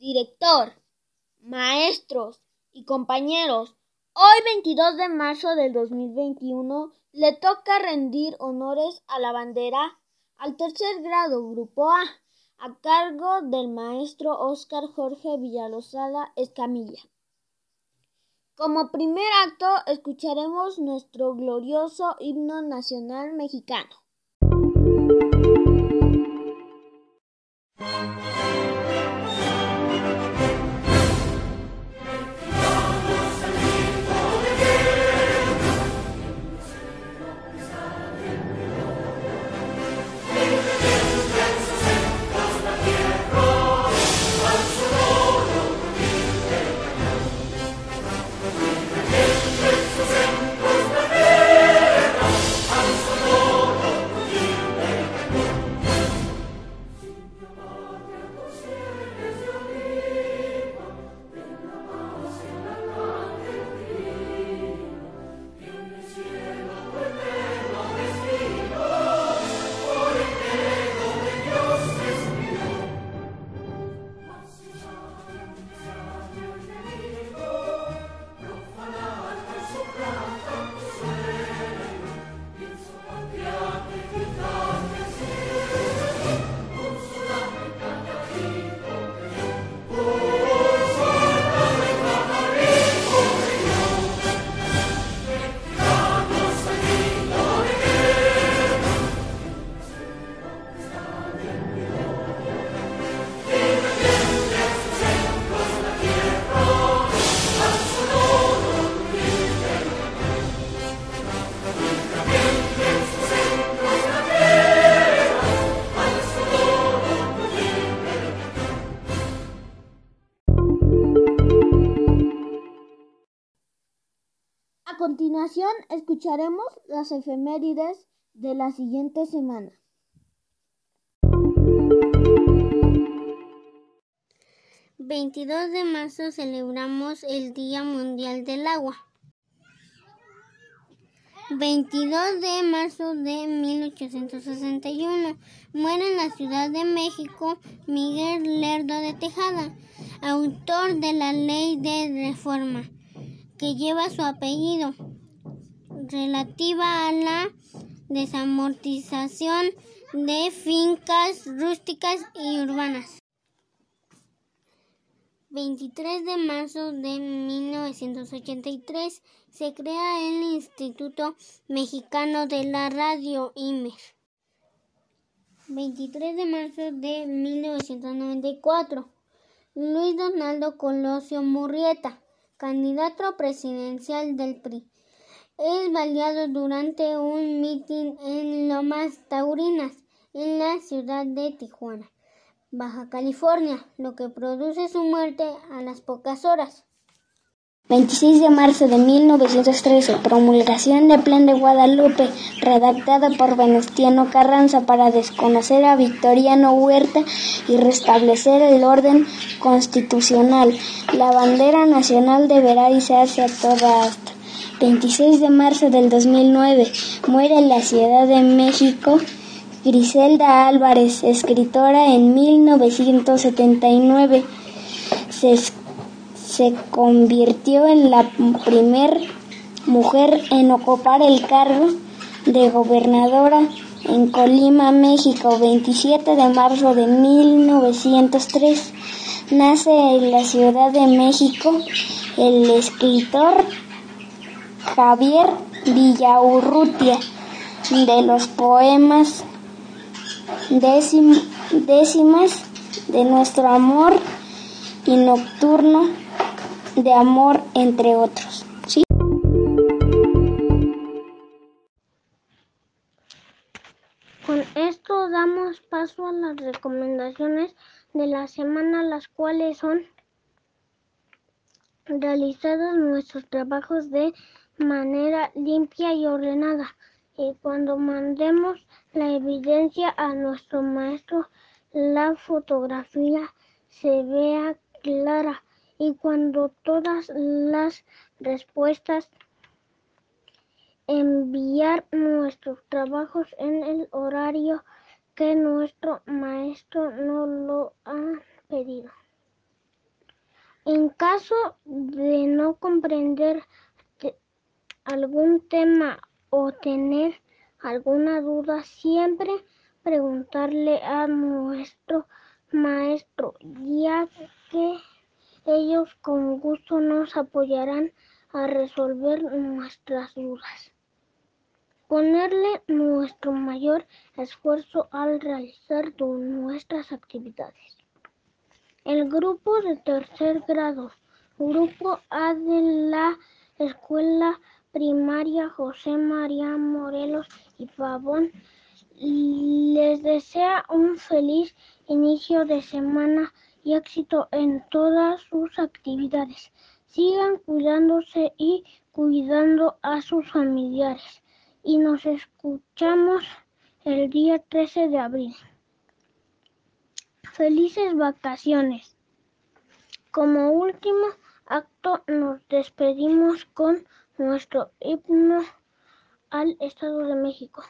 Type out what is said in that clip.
director, maestros y compañeros, hoy 22 de marzo del 2021 le toca rendir honores a la bandera al tercer grado Grupo A a cargo del maestro Óscar Jorge Villalosada Escamilla. Como primer acto escucharemos nuestro glorioso himno nacional mexicano. Continuación escucharemos las efemérides de la siguiente semana. Veintidós de marzo celebramos el Día Mundial del Agua. 22 de marzo de 1861 muere en la Ciudad de México Miguel Lerdo de Tejada, autor de la Ley de Reforma que lleva su apellido, relativa a la desamortización de fincas rústicas y urbanas. 23 de marzo de 1983 se crea el Instituto Mexicano de la Radio IMER. 23 de marzo de 1994 Luis Donaldo Colosio Murrieta candidato presidencial del PRI, es baleado durante un mitin en Lomas Taurinas, en la ciudad de Tijuana, Baja California, lo que produce su muerte a las pocas horas. 26 de marzo de 1913, promulgación de Plan de Guadalupe, redactada por Venustiano Carranza para desconocer a Victoriano Huerta y restablecer el orden constitucional. La bandera nacional deberá izarse a toda asta. 26 de marzo del 2009, muere en la Ciudad de México Griselda Álvarez, escritora en 1979. Se se convirtió en la primer mujer en ocupar el cargo de gobernadora en Colima, México, 27 de marzo de 1903. Nace en la Ciudad de México el escritor Javier Villaurrutia de los poemas décimas de nuestro amor y nocturno de amor, entre otros. ¿sí? Con esto damos paso a las recomendaciones de la semana, las cuales son realizados nuestros trabajos de manera limpia y ordenada y cuando mandemos la evidencia a nuestro maestro la fotografía se vea clara y cuando todas las respuestas enviar nuestros trabajos en el horario que nuestro maestro nos lo ha pedido. En caso de no comprender algún tema o tener alguna duda, siempre preguntarle a nuestro maestro, ya que ellos con gusto nos apoyarán a resolver nuestras dudas. Ponerle nuestro mayor esfuerzo al realizar nuestras actividades. El grupo de tercer grado, grupo A de la Escuela Primaria José María Morelos y Pavón, les desea un feliz inicio de semana y éxito en todas sus actividades. Sigan cuidándose y cuidando a sus familiares. Y nos escuchamos el día 13 de abril. Felices vacaciones. Como último acto nos despedimos con nuestro himno al Estado de México.